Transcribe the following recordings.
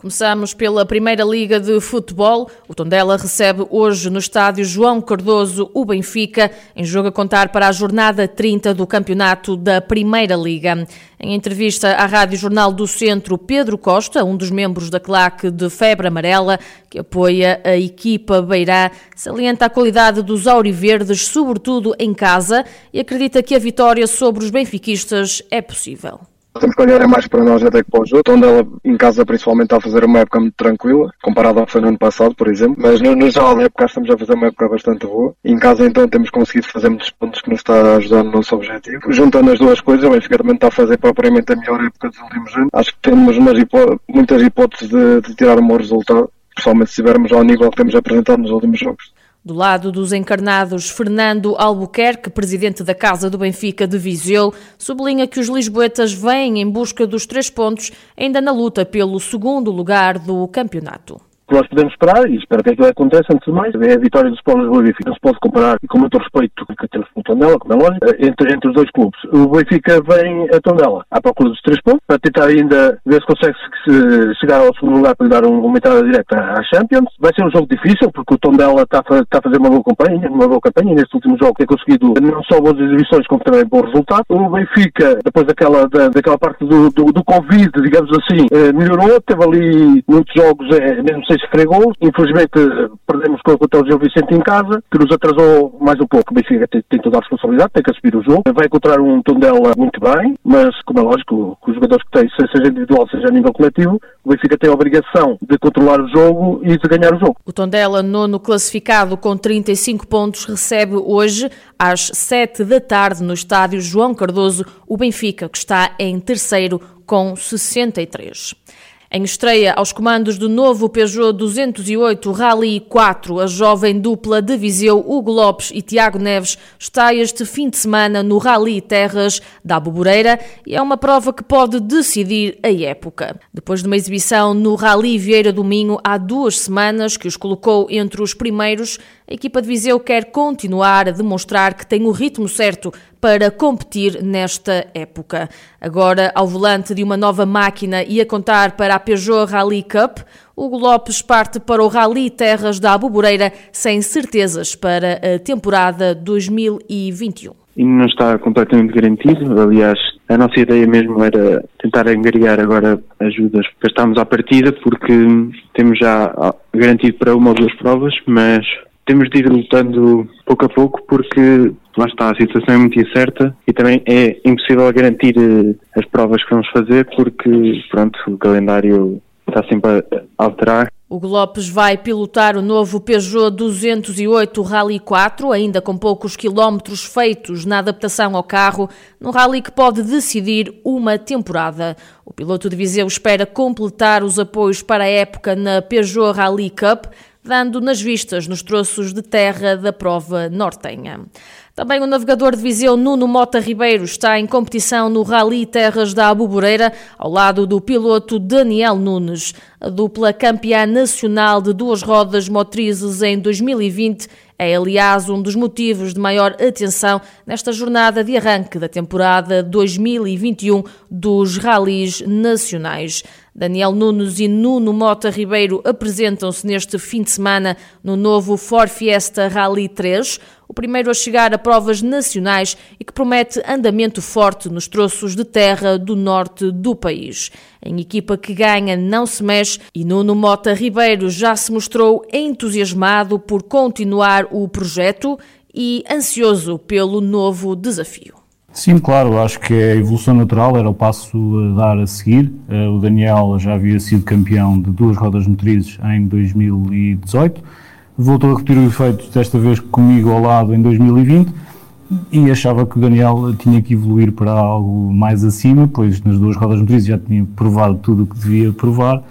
Começamos pela Primeira Liga de Futebol. O Tondela recebe hoje no estádio João Cardoso o Benfica, em jogo a contar para a jornada 30 do campeonato da Primeira Liga. Em entrevista à Rádio Jornal do Centro, Pedro Costa, um dos membros da claque de Febre Amarela, que apoia a equipa Beirá, salienta a qualidade dos auriverdes, sobretudo em casa, e acredita que a vitória sobre os benfiquistas é possível. Temos que olhar é mais para nós até que para o jogo, onde ela em casa principalmente está a fazer uma época muito tranquila, comparada ao que foi no ano passado, por exemplo. Mas no, no geral da época estamos a fazer uma época bastante boa. Em casa então temos conseguido fazer muitos pontos que nos está a ajudar no nosso objetivo. Juntando as duas coisas, o Benfica também está a fazer propriamente a melhor época dos últimos anos. Acho que temos hipó muitas hipóteses de, de tirar um bom resultado, principalmente se estivermos ao nível que temos apresentado nos últimos jogos. Do lado dos encarnados, Fernando Albuquerque, presidente da Casa do Benfica de Viseu, sublinha que os lisboetas vêm em busca dos três pontos, ainda na luta pelo segundo lugar do campeonato que nós podemos esperar, e espero que aquilo aconteça antes de mais, é a vitória do Sport e Benfica. Não se pode comparar, e com muito respeito que temos o Tondela, como é lógico, entre, entre os dois clubes. O Benfica vem a Tondela à procura dos três pontos, para tentar ainda ver se consegue -se chegar ao segundo lugar para lhe dar uma entrada direta à Champions. Vai ser um jogo difícil, porque o Tondela está, está a fazer uma boa campanha, uma boa campanha, neste último jogo tem conseguido não só boas exibições, como também bom resultado. O Benfica, depois daquela, da, daquela parte do, do, do Covid, digamos assim, eh, melhorou, teve ali muitos jogos, eh, mesmo sem sofrer gols. Infelizmente perdemos contra o Gil Vicente em casa, que nos atrasou mais um pouco. O Benfica tem, tem, toda a responsabilidade, tem que assumir o jogo. Vai encontrar um Tondela muito bem, mas como é lógico, com os jogadores que tem, seja individual, seja a nível coletivo, o Benfica tem a obrigação de controlar o jogo e de ganhar o jogo. O Tondela, nono classificado com 35 pontos, recebe hoje às 7 da tarde no estádio João Cardoso o Benfica, que está em terceiro com 63. Em estreia aos comandos do novo Peugeot 208 Rally 4, a jovem dupla de Viseu, Hugo Lopes e Tiago Neves, está este fim de semana no Rally Terras da Aboboreira e é uma prova que pode decidir a época. Depois de uma exibição no Rally Vieira do Minho há duas semanas, que os colocou entre os primeiros, a equipa de Viseu quer continuar a demonstrar que tem o ritmo certo para competir nesta época. Agora, ao volante de uma nova máquina e a contar para a Peugeot Rally Cup, Hugo Lopes parte para o Rally Terras da Aboboreira sem certezas para a temporada 2021 ainda não está completamente garantido. Aliás, a nossa ideia mesmo era tentar angariar agora ajudas. Para estarmos à partida, porque temos já garantido para uma ou duas provas, mas temos de ir lutando pouco a pouco porque lá está, a situação é muito incerta e também é impossível garantir eh, as provas que vamos fazer porque, pronto, o calendário está sempre a alterar. Hugo Lopes vai pilotar o novo Peugeot 208 Rally 4, ainda com poucos quilómetros feitos na adaptação ao carro, no rally que pode decidir uma temporada. O piloto de Viseu espera completar os apoios para a época na Peugeot Rally Cup, dando nas vistas nos troços de terra da prova nortenha. Também o navegador de Viseu Nuno Mota Ribeiro está em competição no Rally Terras da Abuboreira, ao lado do piloto Daniel Nunes. A dupla campeã nacional de duas rodas motrizes em 2020 é, aliás, um dos motivos de maior atenção nesta jornada de arranque da temporada 2021 dos ralis nacionais. Daniel Nunes e Nuno Mota Ribeiro apresentam-se neste fim de semana no novo Ford Fiesta Rally 3, o primeiro a chegar a provas nacionais e que promete andamento forte nos troços de terra do norte do país. Em equipa que ganha não se mexe e Nuno Mota Ribeiro já se mostrou entusiasmado por continuar o projeto e ansioso pelo novo desafio. Sim, claro, acho que é a evolução natural, era o passo a dar a seguir. Eh, o Daniel já havia sido campeão de duas rodas motrizes em 2018, voltou a repetir o efeito desta vez comigo ao lado em 2020 e achava que o Daniel tinha que evoluir para algo mais acima, pois nas duas rodas motrizes já tinha provado tudo o que devia provar.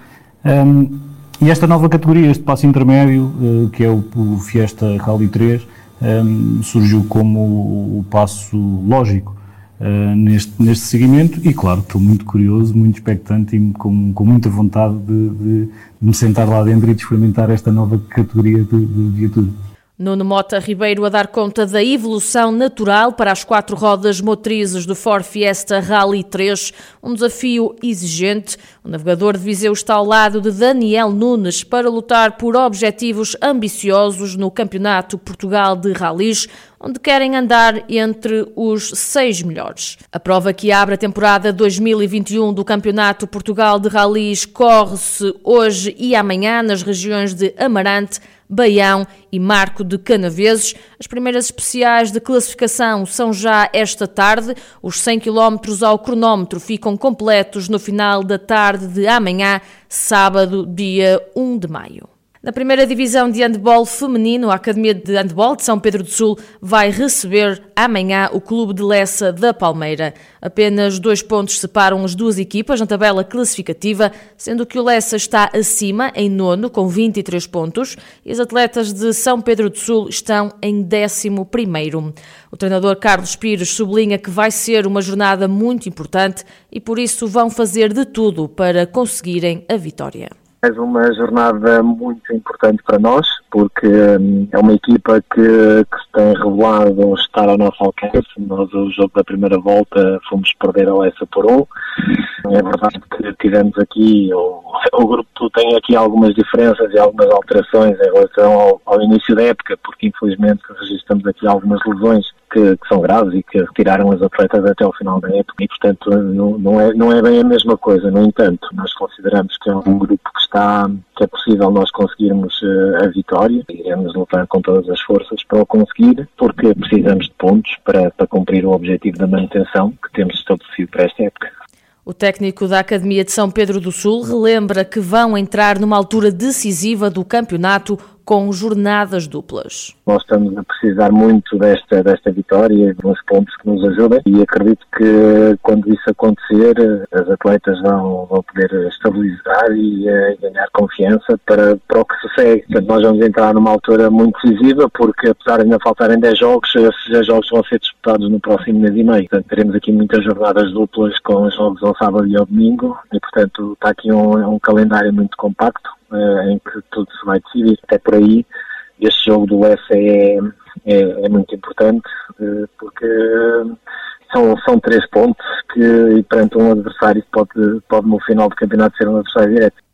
Um, e esta nova categoria, este passo intermédio, uh, que é o, Fiesta Rally 3, um, surgiu como o, passo lógico. uh, neste, neste seguimento e, claro, estou muito curioso, muito expectante e com, com muita vontade de, de, de me sentar lá dentro e de experimentar esta nova categoria de, de viatura. Nuno Mota Ribeiro a dar conta da evolução natural para as quatro rodas motrizes do Ford Fiesta Rally 3, um desafio exigente. O navegador de Viseu está ao lado de Daniel Nunes para lutar por objetivos ambiciosos no Campeonato Portugal de Rallys, onde querem andar entre os seis melhores. A prova que abre a temporada 2021 do Campeonato Portugal de Rallys corre-se hoje e amanhã nas regiões de Amarante, Baião e Marco de Canaveses. As primeiras especiais de classificação são já esta tarde. Os 100 km ao cronómetro ficam completos no final da tarde de amanhã, sábado, dia 1 de maio. Na primeira divisão de handball feminino, a Academia de Handball de São Pedro do Sul vai receber amanhã o Clube de Lessa da Palmeira. Apenas dois pontos separam as duas equipas na tabela classificativa, sendo que o Lessa está acima, em nono, com 23 pontos, e as atletas de São Pedro do Sul estão em décimo primeiro. O treinador Carlos Pires sublinha que vai ser uma jornada muito importante e por isso vão fazer de tudo para conseguirem a vitória. Mais uma jornada muito importante para nós, porque hum, é uma equipa que, que se tem revelado estar ao nosso alcance. Nós, o jogo da primeira volta, fomos perder a Lessa por um. É verdade que tivemos aqui, o, o grupo tem aqui algumas diferenças e algumas alterações em relação ao, ao início da época, porque infelizmente registramos aqui algumas lesões que, que, são graves e que retiraram as atletas até o final da época e, portanto, não, não, é, não é bem a mesma coisa. No entanto, nós consideramos que é um grupo que está, que é possível nós conseguirmos uh, a vitória iremos lutar com todas as forças para o conseguir, porque precisamos de pontos para, para cumprir o objetivo da manutenção que temos estabelecido para esta época. O técnico da Academia de São Pedro do Sul relembra que vão entrar numa altura decisiva do campeonato com jornadas duplas. Nós estamos a precisar muito desta, desta vitória e uns pontos que nos ajudem e acredito que quando isso acontecer as atletas vão, vão poder estabilizar e uh, ganhar confiança para, para o que se segue. Portanto, nós vamos entrar numa altura muito decisiva porque apesar de ainda faltarem 10 jogos, esses 10 jogos vão ser disputados no próximo mês e meio. Portanto, teremos aqui muitas jornadas duplas com jogos ao sábado e ao domingo e portanto está aqui um, um calendário muito compacto uh, em que tudo se vai decidir. Até por aí, este jogo do UEFA é, é, é muito importante, uh, porque são, são três pontos que, perante um adversário, pode, pode no final do campeonato ser um adversário direto.